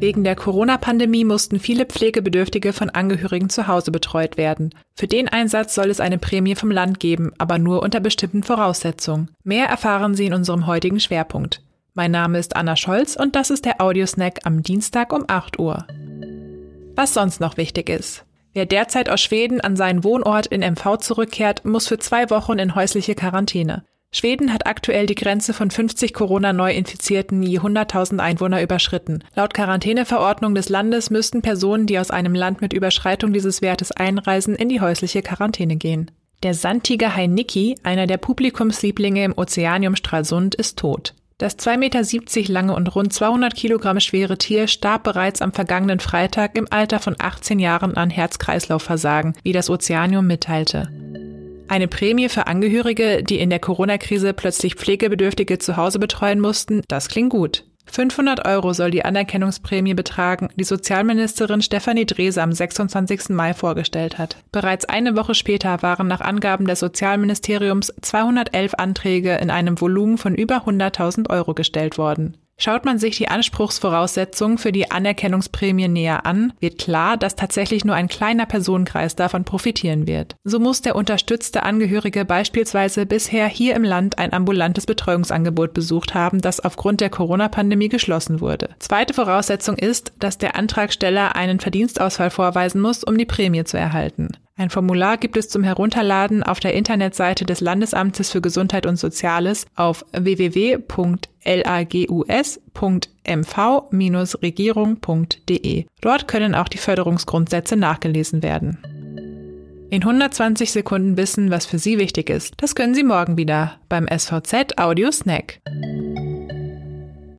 Wegen der Corona-Pandemie mussten viele Pflegebedürftige von Angehörigen zu Hause betreut werden. Für den Einsatz soll es eine Prämie vom Land geben, aber nur unter bestimmten Voraussetzungen. Mehr erfahren Sie in unserem heutigen Schwerpunkt. Mein Name ist Anna Scholz und das ist der Audiosnack am Dienstag um 8 Uhr. Was sonst noch wichtig ist. Wer derzeit aus Schweden an seinen Wohnort in MV zurückkehrt, muss für zwei Wochen in häusliche Quarantäne. Schweden hat aktuell die Grenze von 50 Corona-Neuinfizierten je 100.000 Einwohner überschritten. Laut Quarantäneverordnung des Landes müssten Personen, die aus einem Land mit Überschreitung dieses Wertes einreisen, in die häusliche Quarantäne gehen. Der Sandtiger Niki, einer der Publikumslieblinge im Ozeanium Stralsund, ist tot. Das 2,70 Meter lange und rund 200 Kilogramm schwere Tier starb bereits am vergangenen Freitag im Alter von 18 Jahren an Herz-Kreislauf-Versagen, wie das Ozeanium mitteilte. Eine Prämie für Angehörige, die in der Corona-Krise plötzlich Pflegebedürftige zu Hause betreuen mussten, das klingt gut. 500 Euro soll die Anerkennungsprämie betragen, die Sozialministerin Stefanie Drese am 26. Mai vorgestellt hat. Bereits eine Woche später waren nach Angaben des Sozialministeriums 211 Anträge in einem Volumen von über 100.000 Euro gestellt worden. Schaut man sich die Anspruchsvoraussetzungen für die Anerkennungsprämie näher an, wird klar, dass tatsächlich nur ein kleiner Personenkreis davon profitieren wird. So muss der unterstützte Angehörige beispielsweise bisher hier im Land ein ambulantes Betreuungsangebot besucht haben, das aufgrund der Corona-Pandemie geschlossen wurde. Zweite Voraussetzung ist, dass der Antragsteller einen Verdienstausfall vorweisen muss, um die Prämie zu erhalten. Ein Formular gibt es zum Herunterladen auf der Internetseite des Landesamtes für Gesundheit und Soziales auf www.lagus.mv-regierung.de. Dort können auch die Förderungsgrundsätze nachgelesen werden. In 120 Sekunden wissen, was für Sie wichtig ist. Das können Sie morgen wieder beim SVZ Audio Snack.